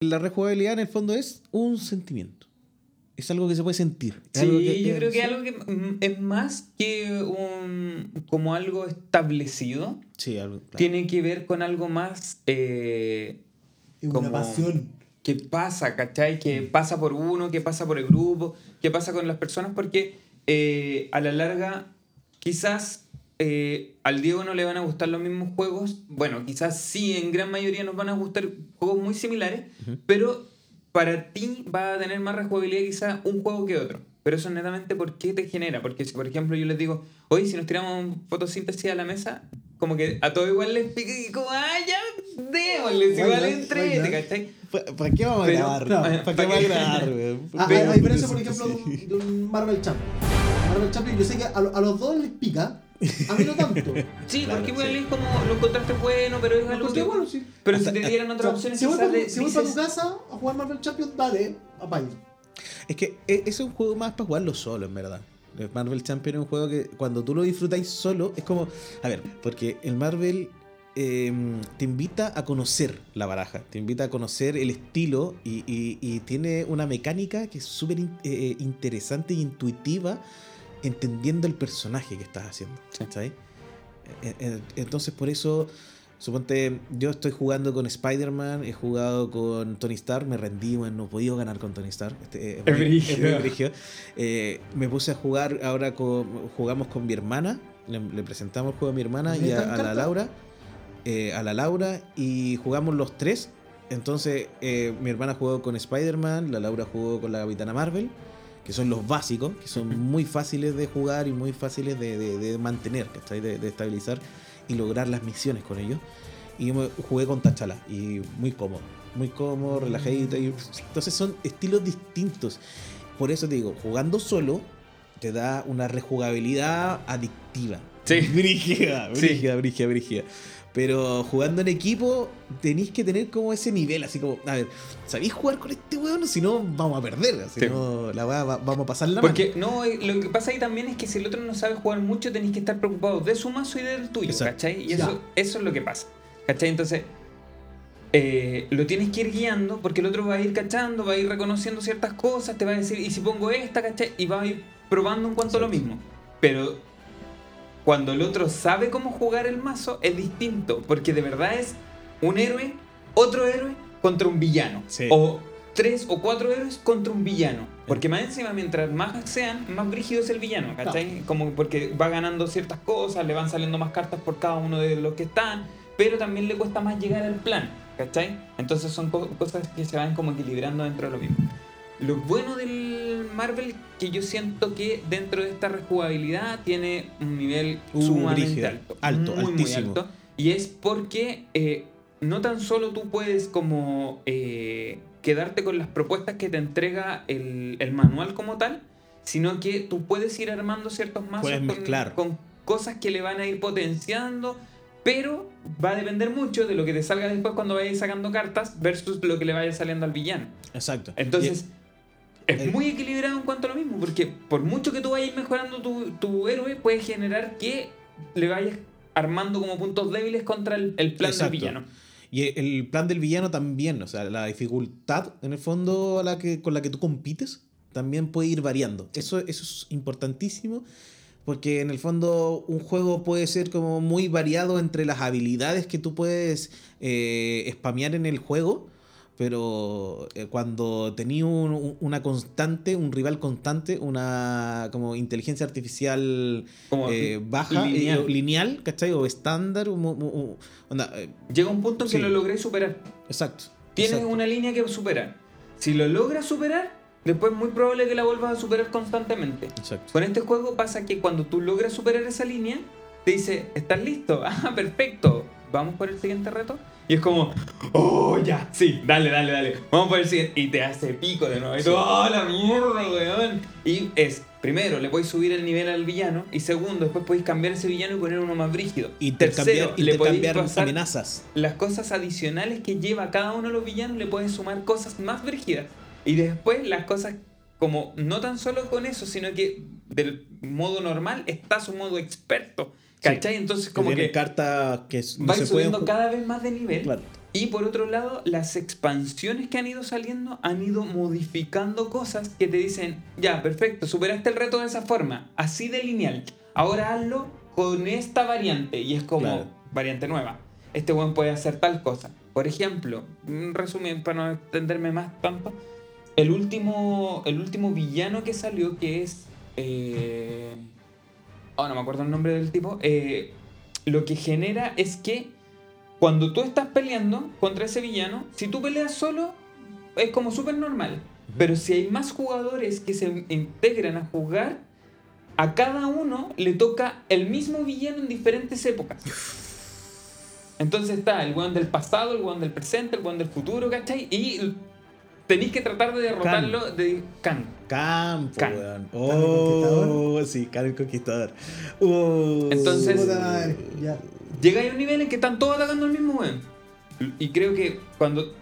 la rejugabilidad en el fondo es un sentimiento. Es algo que se puede sentir. Es Sí, algo que- yo creo que es algo que es más que un como algo establecido. Sí, algo. claro. Tiene que ver con algo más eh, como- una pasión. que pasa, ¿cachai? Que pasa por uno, que pasa por el grupo, que pasa con las personas, porque eh, a la larga quizás eh, al Diego no le van a gustar los mismos juegos. Bueno, quizás sí, en gran mayoría nos van a gustar juegos muy similares, pero para ti va a tener más rejugabilidad quizás un juego que otro. Pero eso netamente por qué te genera. Porque si, por ejemplo, yo les digo, oye, si nos tiramos fotosíntesis a la mesa, como que a todo igual les pica y como, ah, ya, démosles, igual Why not? ¿cachai? ¿Pa- ¿Para qué vamos a Pero- grabar? no, ¿Para, ¿para qué vamos a grabar, weón? A, a- diferencia, por ejemplo, de un, de un Marvel Champion. Marvel Champion, yo sé que a, lo- a los dos les pica, a mí no tanto. Sí, Claro, porque igual sí. es como lo encontraste bueno, pero es Lo algo que- bueno, sí. Pero si te dieran otras opciones, si voy, para, de- si voy para tu dices, casa a jugar Marvel Champion, dale, apaño. Es que e- ese es un juego más para jugarlo solo, en verdad. El Marvel Champion es un juego que cuando tú lo disfrutáis solo, es como. A ver, porque el Marvel eh, te invita a conocer la baraja, te invita a conocer el estilo y, y- y tiene una mecánica que es súper in- eh, interesante e intuitiva, entendiendo el personaje que estás haciendo. ¿sabes? Eh, Entonces, por eso. Suponte, yo estoy jugando con Spider-Man, he jugado con Tony Stark, me rendí, bueno, no he podido ganar con Tony Stark. Este, Es muy- brígido. muy brígido. Eh, me puse a jugar, ahora con, jugamos con mi hermana, le, le presentamos el juego a mi hermana y a, ¿Neta a la? Laura, eh, a la Laura, y jugamos los tres. Entonces, eh, mi hermana jugó con Spider-Man, la Laura jugó con la Capitana Marvel, que son los básicos, que son muy fáciles de jugar y muy fáciles de, de- de mantener, ¿cachai? De, de estabilizar y lograr las misiones con ellos. Y yo me jugué con Tachala y muy cómodo, muy cómodo, relajadito. Y, entonces son estilos distintos. Por eso te digo, jugando solo te da una rejugabilidad adictiva. Sí. Brígida, Sí. brígida, brígida, brígida. Pero jugando en equipo tenéis que tener como ese nivel, así como, a ver, ¿sabéis jugar con este weón? Si no, vamos a perder. Si Sí. no, la weá va- vamos a pasar la Porque no, eh, lo que pasa ahí también es que si el otro no sabe jugar mucho, tenéis que estar preocupados de su mazo y del tuyo, Exacto. ¿cachai? Y eso, eso es lo que pasa, ¿cachai? Entonces, eh, lo tienes que ir guiando porque el otro va a ir cachando, va a ir reconociendo ciertas cosas, te va a decir, y si pongo esta, ¿cachai? Y va a ir probando en cuanto a lo mismo. Pero cuando el otro sabe cómo jugar el mazo, es distinto, porque de verdad es un héroe, otro héroe contra un villano. Sí. O tres o cuatro héroes contra un villano. Porque más encima, mientras más sean, más brígido es el villano, ¿cachai? Como porque va ganando ciertas cosas, le van saliendo más cartas por cada uno de los que están, pero también le cuesta más llegar al plan, ¿cachai? Entonces son co- cosas que se van como equilibrando dentro de lo mismo. Lo bueno del Marvel que yo siento que dentro de esta rejugabilidad tiene un nivel Uh, sumamente alto. Alto, muy, muy altísimo. alto. Y es porque eh, no tan solo tú puedes como eh, quedarte con las propuestas que te entrega el, el manual como tal, sino que tú puedes ir armando ciertos mazos con cosas que le van a ir potenciando, pero va a depender mucho de lo que te salga después cuando vayas sacando cartas versus lo que le vaya saliendo al villano. Exacto. Entonces, es el- muy equilibrado en cuanto a lo mismo, porque por mucho que tú vayas mejorando tu, tu héroe, puede generar que le vayas armando como puntos débiles contra el, el plan Exacto. del villano. Y el plan del villano también, o sea, la dificultad en el fondo a la que, con la que tú compites también puede ir variando. Eso, eso es importantísimo porque en el fondo un juego puede ser como muy variado entre las habilidades que tú puedes eh, spamear en el juego, pero eh, cuando tenías un- un- una constante, un rival constante, una como inteligencia artificial eh, baja, eh, lineal. o lineal, ¿cachai? O estándar, un- onda, eh, Llega un punto en que Sí. lo logré superar. Exacto. Tienes exacto. una línea que superar. Si lo logras superar, después es muy probable que la vuelvas a superar constantemente. Exacto. Con este juego pasa que cuando tú logras superar esa línea, te dice, ¿estás listo? Ah, perfecto. ¿Vamos por el siguiente reto? Y es como, oh, ya, sí, dale, dale, dale. Vamos por el siguiente. Y te hace pico de nuevo. Y tú, oh, la mierda, weón. Y es, primero, le podéis subir el nivel al villano. Y segundo, después podéis cambiar ese villano y poner uno más brígido. Intercambiar, Tercero, le podéis pasar amenazas. las cosas adicionales que lleva cada uno de los villanos le puedes sumar cosas más brígidas. Y después las cosas como no tan solo con eso, sino que del modo normal está su modo experto. ¿Cachai? Entonces como tiene que cartas que no vais se subiendo cada vez más de nivel. Claro. Y por otro lado, las expansiones que han ido saliendo han ido modificando cosas que te dicen, ya, perfecto, superaste el reto de esa forma, así de lineal. Ahora hazlo con esta variante. Y es como Claro. variante nueva. Este buen puede hacer tal cosa. Por ejemplo, un resumen para no extenderme más tanto. El último, el último villano que salió, que es... eh, oh, no me acuerdo el nombre del tipo. eh, lo que genera es que cuando tú estás peleando contra ese villano, si tú peleas solo, es como súper normal. Pero si hay más jugadores que se integran a jugar, a cada uno le toca el mismo villano en diferentes épocas. Entonces está el weón del pasado, el weón del presente, el weón del futuro, ¿cachai? Y tenéis que tratar de derrotarlo de Khan. Can. weón. Can Oh, Conquistador. sí, Can el Conquistador. Uh, Entonces-. Llega a un nivel en que están todos atacando al mismo weón. Y creo que cuando.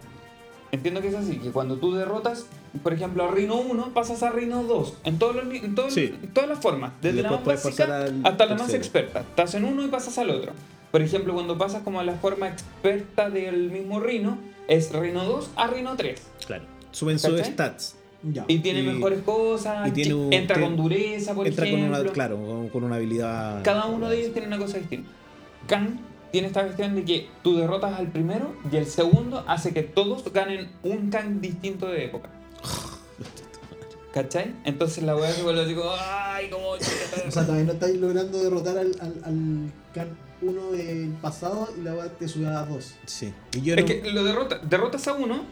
Entiendo que es así, que cuando tú derrotas, por ejemplo, a Rhino 1, pasas a Rhino 2. En, todos los ni- en, todos- Sí. en todas las formas. Desde la más básica hasta la más experta. Estás en uno y pasas al otro. Por ejemplo, cuando pasas como a la forma experta del mismo Rhino, es Rhino 2 a Rhino 3. Claro. Suben sus stats. Ya. Y tiene Y- mejores cosas, y tiene un- entra tiene- con dureza, por Entra con ejemplo. una, claro, con, con una habilidad. Cada uno de ellos tiene una cosa distinta. Khan tiene esta cuestión de que tú derrotas al primero y el segundo hace que todos ganen un Khan distinto de época. ¿Cachai? Entonces la weá se vuelve así como, ¡ay, como O sea, todavía no estáis logrando derrotar al, al, al Khan 1 del pasado y la weá te sube a las 2. Sí. Y yo Es no- que lo derrota, derrotas a uno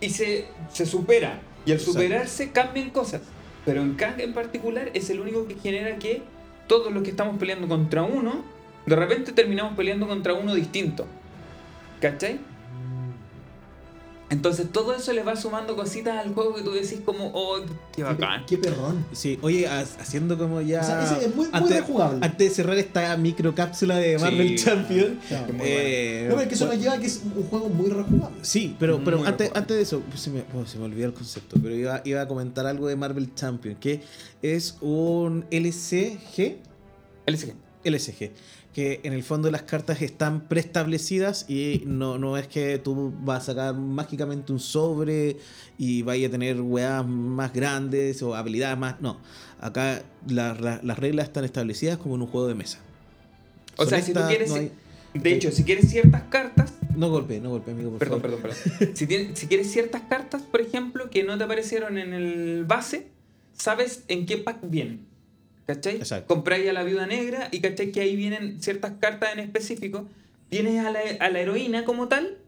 y se, se supera. Y al superarse cambian cosas. Pero en Kang en particular es el único que genera que todos los que estamos peleando contra uno, de repente terminamos peleando contra uno distinto. ¿Cachai? Entonces todo eso le va sumando cositas al juego que tú decís como, oh, qué bacán. Qué, qué perrón. Sí, oye, ha- haciendo como ya. O sea, ese es muy, muy antes, rejugable. antes de cerrar esta microcápsula de Sí, Marvel Champion. Claro. Muy eh, No, pero es que eso bueno, nos lleva a que es un juego muy rejugable. Sí, pero, pero Muy antes, rejugable. antes de eso, pues, se me, oh, se me olvidó el concepto, pero iba, iba a comentar algo de Marvel Champion, que es un LCG, LSG. LSG, que en el fondo las cartas están preestablecidas y no, no es que tú vas a sacar mágicamente un sobre y vaya a tener weas más grandes o habilidades más. No, acá la- la- las reglas están establecidas como en un juego de mesa. O Son sea, si tú quieres... no hay- De hecho, si quieres ciertas cartas, No golpe, no golpe, amigo, por Perdón, favor. perdón, perdón. Si, tienes- si quieres ciertas cartas, por ejemplo, que no te aparecieron en el base, sabes en qué pack vienen. ¿Cachai? Exacto. Compráis a la viuda negra y cachai que ahí vienen ciertas cartas en específico. Tienes a la, a la heroína como tal,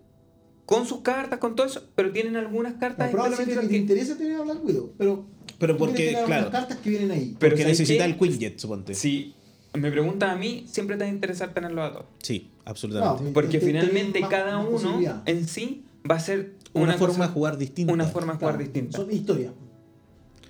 con sus cartas, con todo eso, pero tienen algunas cartas No, probablemente específicas que te interesa tener a Black Widow, pero. Pero porque, claro. cartas que vienen ahí. Pero Porque ¿sabes necesita qué? el Quinjet, suponte. Si me preguntan a mí, siempre te va a interesar tenerlos a todos. Sí, absolutamente. No, Porque te- te- finalmente cada uno en sí va a ser una, una, forma cosa- de jugar distinta. una forma de jugar Claro, distinta. Son historias.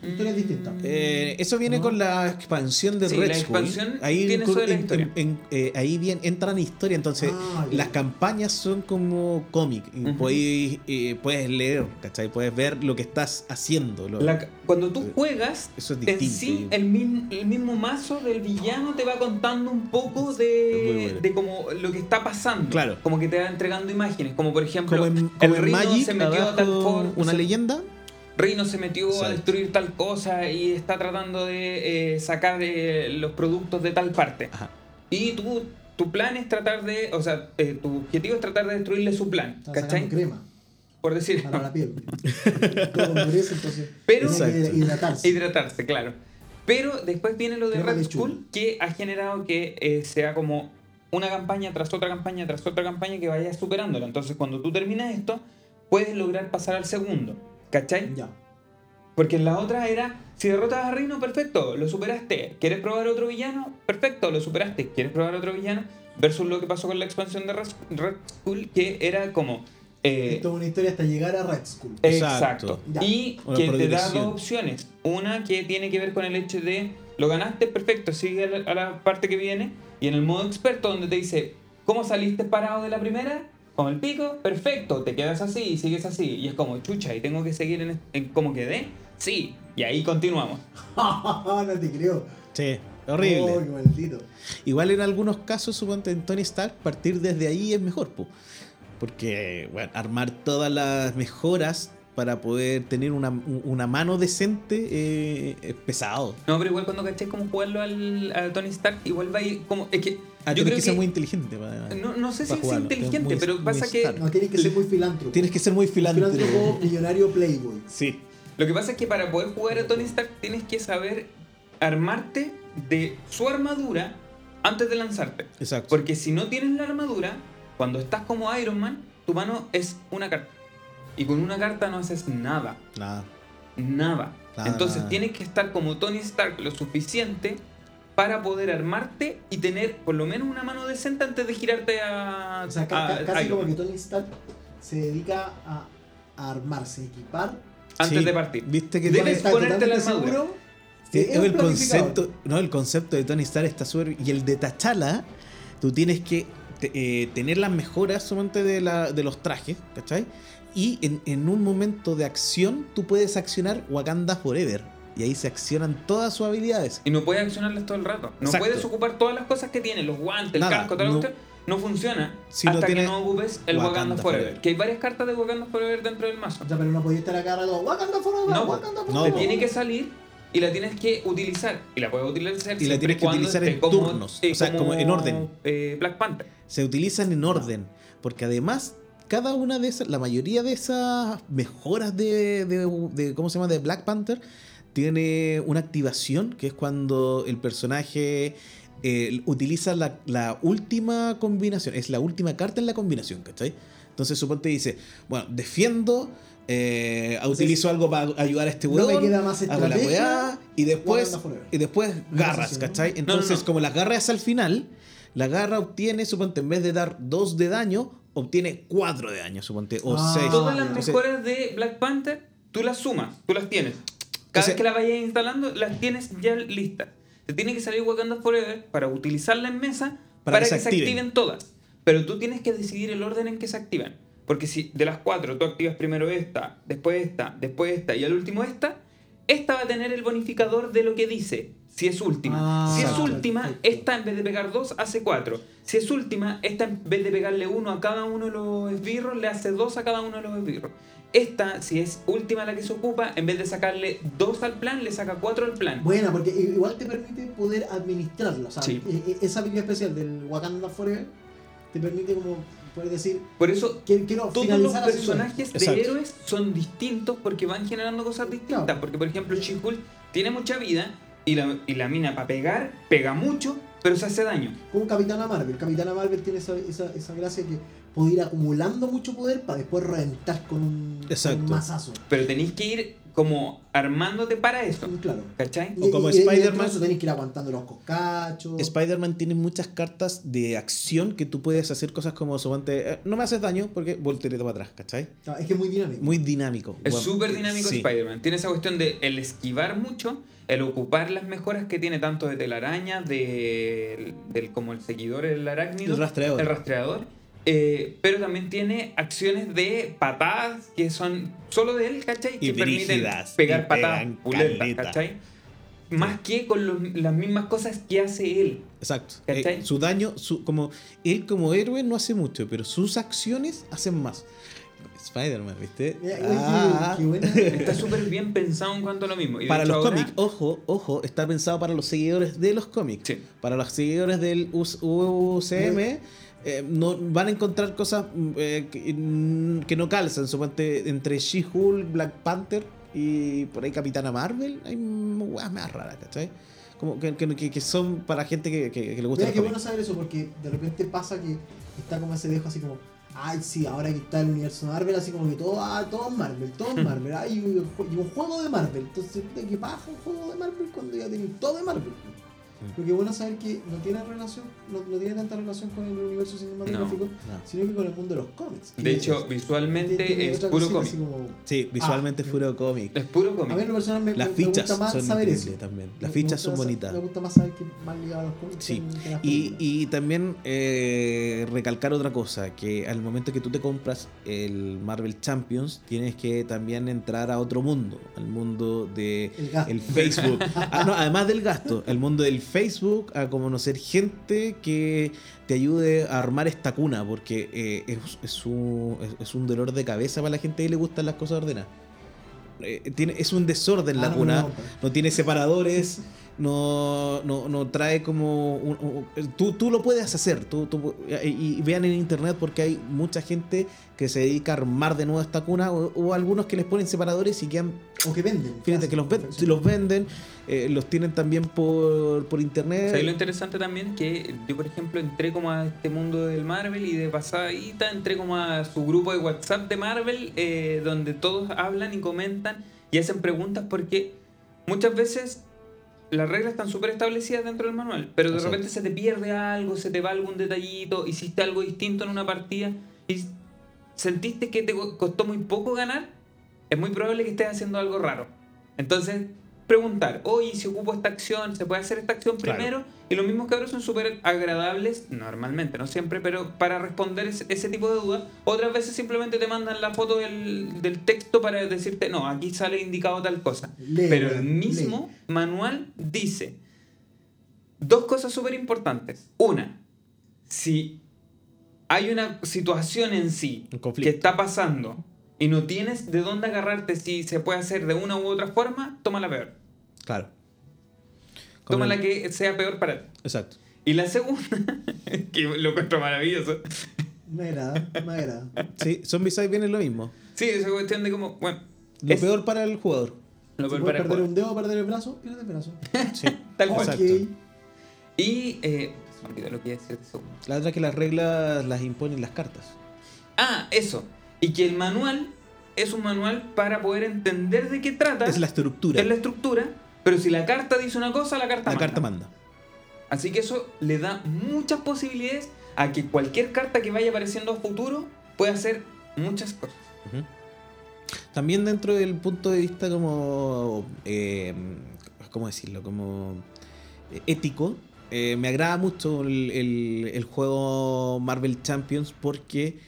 Historias distintas. Eh, eso viene ¿No? con la expansión de Sí, Red la Skull. expansión ahí tiene con- eso de la en- historia. en- eh, ahí bien entran historia, entonces Ah, las campañas son como cómic. y Ujú. podéis, eh, puedes leer, ¿cachai? Puedes ver lo que estás haciendo. lo- La- cuando tú juegas, Eso es en sí el mismo, el mismo mazo del villano te va contando un poco de, bueno. de como lo que está pasando. Claro. Como que te va entregando imágenes. Como por ejemplo, como en, el Magic, se metió a tal forma. una leyenda. Rhino se metió a Exacto. destruir tal cosa y está tratando de eh, sacar eh, los productos de tal parte. Ajá. Y tú, tu plan es tratar de. O sea, eh, tu objetivo es tratar de destruirle su plan. Está ¿Cachai? crema Por decir. para la piel. Todo endurece, entonces. Pero- tiene que hidratarse. Hidratarse, claro. Pero después viene lo de Crema Red. Skull, que ha generado que eh, sea como una campaña tras otra campaña tras otra campaña que vaya superándola. Entonces, cuando tú terminas esto, puedes lograr pasar al segundo. ¿Cachai? Ya. Porque en la otra era, si derrotas a Rhino, perfecto, lo superaste. ¿Quieres probar otro villano? Perfecto, lo superaste. ¿Quieres probar otro villano? Versus lo que pasó con la expansión de Red Skull, que era como... eh, Esto es una historia hasta llegar a Red Skull. Exacto. Ya. Y Una que te da dos opciones. Una que tiene que ver con el hecho de lo ganaste, perfecto, sigue a la, a la parte que viene. Y en el modo experto, donde te dice, ¿cómo saliste parado de la primera? Con el pico, perfecto, te quedas así y sigues así. Y es como, chucha, ¿y tengo que seguir en, en cómo quedé? Sí, y ahí continuamos. no te creo. Sí, horrible. Oh, maldito. Igual en algunos casos, suponte en Tony Stark, partir desde ahí es mejor, po. Porque, bueno, armar todas las mejoras para poder tener una, una mano decente eh, es pesado. No, pero igual cuando caché cómo jugarlo al, a Tony Stark, igual va a ir como. Es que. Ah, yo tienes creo que ser muy inteligente. para- No, no sé si es inteligente, Muy- pero pasa que. No, tienes que ser muy filántropo. Tienes que ser muy filántropo. Filántropo, millonario, playboy. Sí. Lo que pasa es que para poder jugar a Tony Stark tienes que saber armarte de su armadura antes de lanzarte. Exacto. Porque si no tienes la armadura, cuando estás como Iron Man, tu mano es una carta. Y con una carta no haces nada. Nada. Nada. Nada, Entonces nada. tienes que estar como Tony Stark lo suficiente para poder armarte y tener por lo menos una mano decente antes de girarte a, O sea, a casi como que Tony Stark se dedica a, a armarse, equipar. antes Sí. de partir. Viste que Debes ponerte la armadura. seguro. Sí, Es el concepto, no, el concepto de Tony Stark está súper. Y el de T'Challa, tú tienes que eh, tener las mejoras solamente de, la, de los trajes, ¿cachai? Y en, en un momento de acción, tú puedes accionar Wakanda Forever. Y ahí se accionan todas sus habilidades. Y no puedes accionarlas todo el rato. No Exacto. puedes ocupar todas las cosas que tiene, los guantes, el Nada, casco, toda la no- cuestión. No funciona Si no hasta tiene que no ocupes el Wakanda, Wakanda Forever. Forever. Que hay varias cartas de Wakanda Forever dentro del mazo. O sea, pero no podía estar acá rato. Wakanda forever, No, Wakanda no, forever". Te tiene que salir y la tienes que utilizar. Y la puedes utilizar Y la tienes que utilizar en como- turnos, eh, o sea, como en orden. eh, Black Panther. Se utilizan en orden. Porque además, cada una de esas, la mayoría de esas mejoras de, de- de- ¿cómo se llama? De Black Panther, tiene una activación, que es cuando el personaje eh, utiliza la, la última combinación, es la última carta en la combinación, ¿cachai? Entonces suponte dice, bueno, defiendo, eh, utilizo algo para ayudar a este No me queda más hago la weá, y después, y después garras. ¿cachai? No, no, Entonces, no. como las garras al final, la garra obtiene, suponte, en vez de dar 2 de daño, obtiene 4 de daño, suponte, o Ah, 6. Todas las Entonces, mejoras de Black Panther, tú las sumas, tú las tienes. Cada vez que la vayas instalando, las tienes ya listas. Te tiene que salir Wakanda Forever para utilizarla en mesa Para para, que que, se activen. activen todas. Pero tú tienes que decidir el orden en que se activan. Porque si de las cuatro tú activas primero esta, después esta, después esta y al último esta, esta va a tener el bonificador de lo que dice. Si es última. Ah, si es perfecto. última, esta en vez de pegar dos hace cuatro. Si es última, esta en vez de pegarle uno a cada uno de los esbirros, le hace dos a cada uno de los esbirros. Esta, si es última la que se ocupa, en vez de sacarle dos al plan, le saca cuatro al plan. Buena, porque igual te permite poder administrarla. O sea, Sí. e- e- esa habilidad especial del Wakanda Forever te permite como poder decir, Por eso quiero, quiero todos los personajes de Exacto. héroes son distintos porque van generando cosas distintas. Claro. Porque, por ejemplo, She-Hulk tiene mucha vida y la, y la mina para pegar, pega mucho, pero se hace daño. Como Capitana Marvel. Capitana Marvel tiene esa, esa, esa gracia que puede ir acumulando mucho poder para después reventar con un, con Exacto. un mazazo. Pero tenéis que ir como armándote para eso. Claro. ¿Cachai? Y- O como Spider-Man. tenés que ir aguantando los coscachos. Spider-Man tiene muchas cartas de acción que tú puedes hacer cosas como suponte, eh, no me haces daño porque volterete para atrás, ¿cachai? Es que es muy dinámico. Muy dinámico. Es Bueno, súper dinámico sí. Spider-Man. Tiene esa cuestión de el esquivar mucho, el ocupar las mejoras que tiene tanto de telaraña, de, del como el seguidor, el arácnido, El rastreador. el rastreador, eh, pero también tiene acciones de patadas que son solo de él, ¿cachai? Y que permiten pegar y patadas pulentas. ¿cachai? Más que con los- las mismas cosas que hace él. Exacto. ¿Cachai? Eh, su daño, su, como él como héroe no hace mucho, pero sus acciones hacen más. Spider-Man, ¿viste? Ah. qué, qué buena. Está súper bien pensado en cuanto a lo mismo. Y Para hecho los ahora- cómics, ojo, ojo, está pensado para los seguidores de los cómics. Sí. Para los seguidores del UCM, eh, no, van a encontrar cosas mm, eh, que, mm, que no calzan. Suponte entre She-Hulk, Black Panther y por ahí Capitana Marvel. Hay weas más raras, ¿cachai? Como que, que- que- son para gente que, que- le gusta Mira, qué bueno saber eso porque de repente pasa que está como ese dejo así como, ay, sí, ahora que está el universo Marvel, así como que todo, ah, todo es Marvel, todo es Marvel, hay un, un juego de Marvel. Entonces, ¿de qué baja un juego de Marvel cuando ya tienen todo de Marvel? Pero qué bueno saber que no tiene relación, no, no tiene tanta relación con el universo cinematográfico, No. sino que con el mundo de los cómics. De hecho, Tiene- visualmente tiene es puro cómic. como- Sí, visualmente Ah. es puro cómic. Es puro A mí cómic. en lo personal me, Las me- me fichas gusta más son saber eso. también. Las Me- fichas son bonitas. Me gusta más saber que más ligado a los cómics Sí. que- que Y, y también eh, recalcar otra cosa, que al momento que tú te compras el Marvel Champions, tienes que también entrar a otro mundo, al mundo de El gasto. el Facebook. Ah, no, además del gasto, el mundo del Facebook a conocer gente que te ayude a armar esta cuna, porque eh, es, es un, es- un dolor de cabeza para la gente que le gustan las cosas ordenadas. Eh, tiene, es un desorden Ah, la no, cuna, no, no. no tiene separadores, no, no, no trae como... un- un- tú, tú lo puedes hacer, tú, tú- y, y vean en internet porque hay mucha gente que se dedica a armar de nuevo esta cuna o, o algunos que les ponen separadores y quedan O que venden. Fíjate que los, ven- los venden, eh, los tienen también por, por internet. ¿Sabes lo interesante también? es Que yo, por ejemplo, entré como a este mundo del Marvel y de pasadita entré como a su grupo de WhatsApp de Marvel, eh, donde todos hablan y comentan y hacen preguntas porque muchas veces las reglas están súper establecidas dentro del manual, pero de Exacto. repente se te pierde algo, se te va algún detallito, hiciste algo distinto en una partida y sentiste que te co- costó muy poco ganar, es muy probable que estés haciendo algo raro. Entonces, preguntar, oye, si ocupo esta acción, ¿se puede hacer esta acción Claro. Y los mismos cabros son súper agradables, normalmente, no siempre, pero para responder ese, ese tipo de dudas. Otras veces simplemente te mandan la foto del, del texto para decirte, no, aquí sale indicado tal cosa. Lee, pero el mismo manual dice dos cosas súper importantes. Una, si hay una situación en sí que está pasando y no tienes de dónde agarrarte si se puede hacer de una u otra forma, toma la peor. Claro. Toma la el- que sea peor para ti. Exacto. Y la segunda, que lo encuentro maravilloso. Me agrada, me agrada. Sí, Zombicide viene lo mismo. Sí, esa cuestión de como, bueno, Lo es peor para el jugador. lo peor para el perder juego. un dedo o perder el brazo, pierde el brazo. Sí. Tal cual. Exacto. Ok. Y, eh, se me olvidó lo que iba a decir. La otra es que las reglas las imponen las cartas. Ah, eso. Y que el manual es un manual para poder entender de qué trata. Es la estructura. es la estructura. Pero si la carta dice una cosa, la carta La manda. carta manda. Así que eso le da muchas posibilidades a que cualquier carta que vaya apareciendo a futuro pueda hacer muchas cosas. También dentro del punto de vista como... eh, ¿Cómo decirlo? Como eh, ético. eh, me agrada mucho el, el- el juego Marvel Champions porque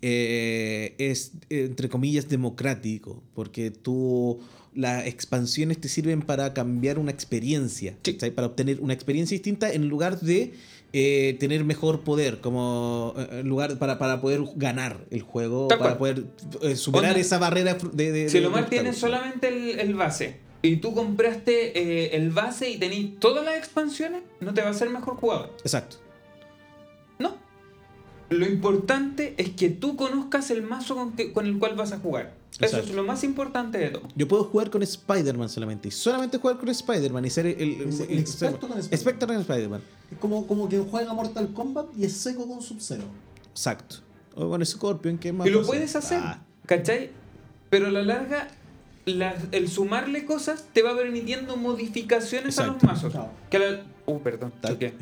eh, es, entre comillas, democrático. Porque tú... Las expansiones te sirven para cambiar una experiencia. Para obtener una experiencia distinta en lugar de eh, tener mejor poder, como eh, en lugar para, para poder ganar el juego, Tal para cual. poder eh, superar Onda, esa barrera de... de Si de- lo tienes obstáculos. solamente el, el base y tú compraste eh, el base y tenés todas las expansiones, no te va a ser mejor jugador. Exacto. Lo importante es que tú conozcas el mazo con, que- con el cual vas a jugar. Eso Exacto. es lo más importante de todo. Yo puedo jugar con Spider-Man solamente. Y solamente jugar con Spider-Man y ser el, el- el- el experto con Spider-Man. experto en Spider-Man. Es como, como quien juega Mortal Kombat y es seco con Sub-Zero. Exacto. O con Scorpion, que es más Y lo puedes hacer, Ah, ¿cachai? Pero a la larga, la- el sumarle cosas te va permitiendo modificaciones a los Exacto. mazos. Claro. Que la- Uh, perdón, Tal. choqué.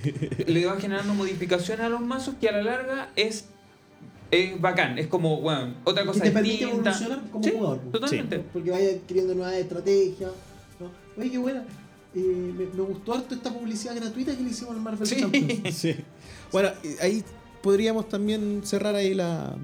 Le va generando modificaciones a los mazos que a la larga es, es bacán. Es como, bueno, otra Que cosa te permite distinta. evolucionar como Sí, jugador. pues. Totalmente. Porque vaya adquiriendo nuevas estrategias. ¿no? Oye, qué buena. Eh, me, me gustó harto esta publicidad gratuita que le hicimos al Marvel Sí. Champions. sí. Bueno, ahí podríamos también cerrar ahí la,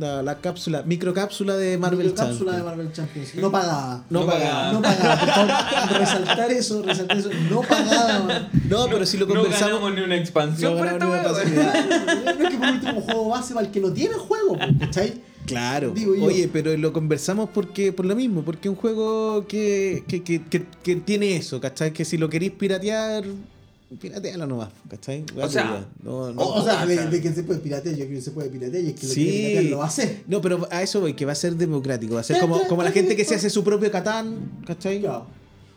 la, la cápsula, microcápsula de Marvel cápsula de Champions. Marvel Champions. No pagada. No No pagada. No pagada. Por favor, resaltar eso, resaltar eso. No pagada, man. No, pero si lo No conversamos. ganamos ni una expansión No por esta ganamos ni una expansión. No es que por último juego base para el que no tiene juego, ¿cachai? Claro. Digo yo. Oye, pero lo conversamos porque por lo mismo, porque es un juego que, que, que, que, que tiene eso, ¿cachai? Que si lo queréis piratear, piratealo nomás, ¿cachai? O sea, no, no. O, o sea, de, de que se puede piratear, yo creo que se puede piratear y es que lo Sí. piratear lo va a hacer. No, pero a eso voy, que va a ser democrático, va a ser como, como la gente que se hace su propio Catán, ¿cachai?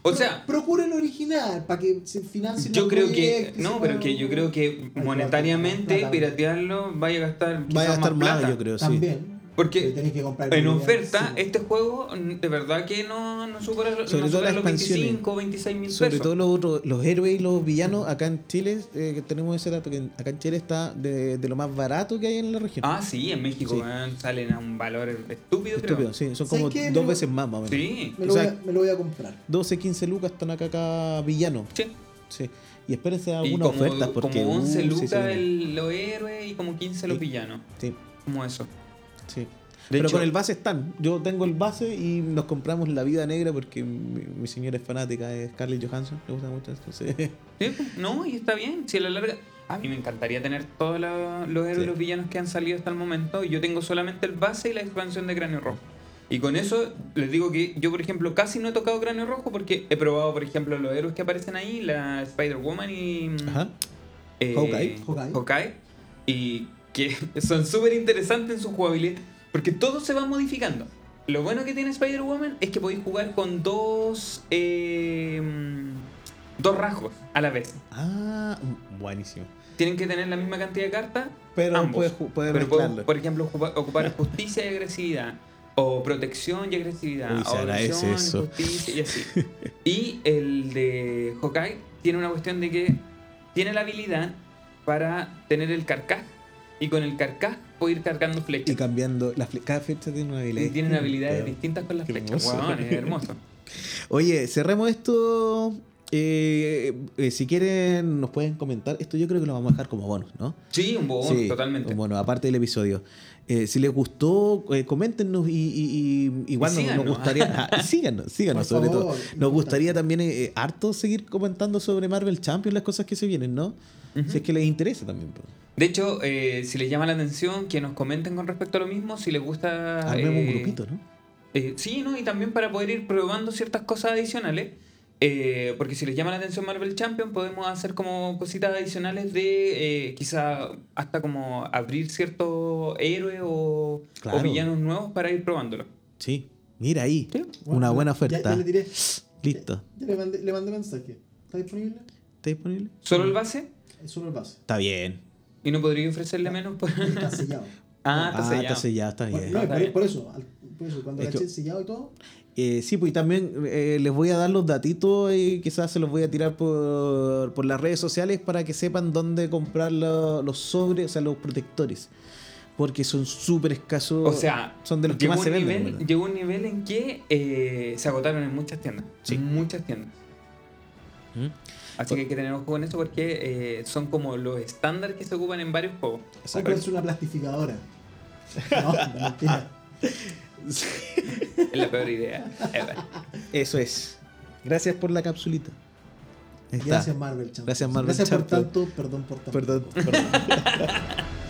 O sea, procura el original para que se financie yo creo que. No, pero que yo creo que monetariamente piratearlo vaya a gastar. Vaya a gastar más, plata. yo creo, sí. También. Porque Pero tenés que comprar En oferta, sí. este juego de verdad que no, no supera, no Sobre todo supera las los expansiones. 25 o 26 mil Sobre pesos. todo los, otros- los héroes y los villanos acá en Chile, eh, que tenemos ese dato, que acá en Chile está de, de lo más barato que hay en la región. Ah, sí, en México Sí. salen a un valor estúpido, Estúpido, creo. sí, son ¿Sabes como qué? dos veces más, más o menos. Sí, Me lo, O sea, voy a, me lo voy a comprar. 12, 15 lucas están acá, acá villanos. sí. Sí. Y espérense algunas ofertas porque. como 11 uh, lucas el- los héroes y como 15 los villanos. Sí, Como eso. Sí. Pero hecho- con el base están. Yo tengo el base y nos compramos la vida negra porque mi, mi señora es fanática de Scarlett Johansson. Le gusta mucho pues, no, y está bien. Si a la larga. A mí me encantaría tener todos los héroes Sí. los villanos que han salido hasta el momento. Yo tengo solamente el base y la expansión de Cráneo Rojo. Y con eso les digo que yo, por ejemplo, casi no he tocado Cráneo Rojo porque he probado, por ejemplo, los héroes que aparecen ahí, la Spider-Woman y. Ajá. eh, Hawkeye. Hawkeye. Hawkeye, Y que son súper interesantes en su jugabilidad porque todo se va modificando. Lo bueno que tiene Spider-Woman es que podéis jugar con dos. eh, dos rasgos a la vez. Ah, buenísimo. Tienen que tener la misma cantidad de cartas. Pero ambos. Pero puedo, mezclarlo. por ejemplo, ocupa- ocupar justicia y agresividad. O protección y agresividad. Uy, o agresión, eso. justicia y así. y el de Hawkeye tiene una cuestión de que tiene la habilidad para tener el carcaj. Y con el carcaj puede ir cargando Y flechas. cambiando. La fle- cada flecha tiene una habilidad. Y tienen habilidades distintas con las Qué flechas. hermoso. Es hermoso. Oye, cerremos esto. eh, eh, si quieren, nos pueden comentar. Esto yo creo que lo vamos a dejar como bonus, ¿no? Sí, un bonus, Sí, totalmente. Bueno, aparte del episodio. Eh, si les gustó, eh, coméntenos y, y- y igual Y nos- gustaría. ah, síganos, síganos, Por sobre favor, todo. Nos gustaría también eh, eh, harto seguir comentando sobre Marvel Champions, las cosas que se vienen, ¿no? Si es que les interesa también. pues. De hecho, eh, si les llama la atención, que nos comenten con respecto a lo mismo, si les gusta... Armemos un grupito, ¿no? sí, ¿no? Y también para poder ir probando ciertas cosas adicionales. Eh, porque si les llama la atención Marvel Champion, podemos hacer como cositas adicionales de eh, quizá hasta como abrir ciertos héroes o, Claro. o villanos nuevos para ir probándolo. Sí. Mira ahí. Sí. Una buena oferta. ya le tiré. Listo. Ya le mandé, le mandé mensaje. ¿Está disponible? ¿Está disponible? ¿Solo el base? Es solo el base. Está bien. ¿Y no podría ofrecerle menos? por- Está sellado. ah, está Ah, sellado. está sellado, está Por, bien. no, Está por, bien. por eso, eso, cuando Es caché sellado y todo, Eh, sí, pues y también eh, les voy a dar los datitos y quizás se los voy a tirar por, por las redes sociales para que sepan dónde comprar lo- los sobres, o sea, los protectores. Porque son súper escasos. O sea, son de los que más se venden. Llegó un nivel en que eh, se agotaron en muchas tiendas. Sí. Muchas tiendas. ¿Mm? Así que hay que tener ojo con eso porque eh, son como los estándares que se ocupan en varios juegos. cómprense una plastificadora. No, mentira. Es la peor idea. ever. Eso es. Gracias por la capsulita. Está. Gracias Marvel Champions. Gracias, Marvel Gracias por tanto, perdón por tanto. Perdón, perdón.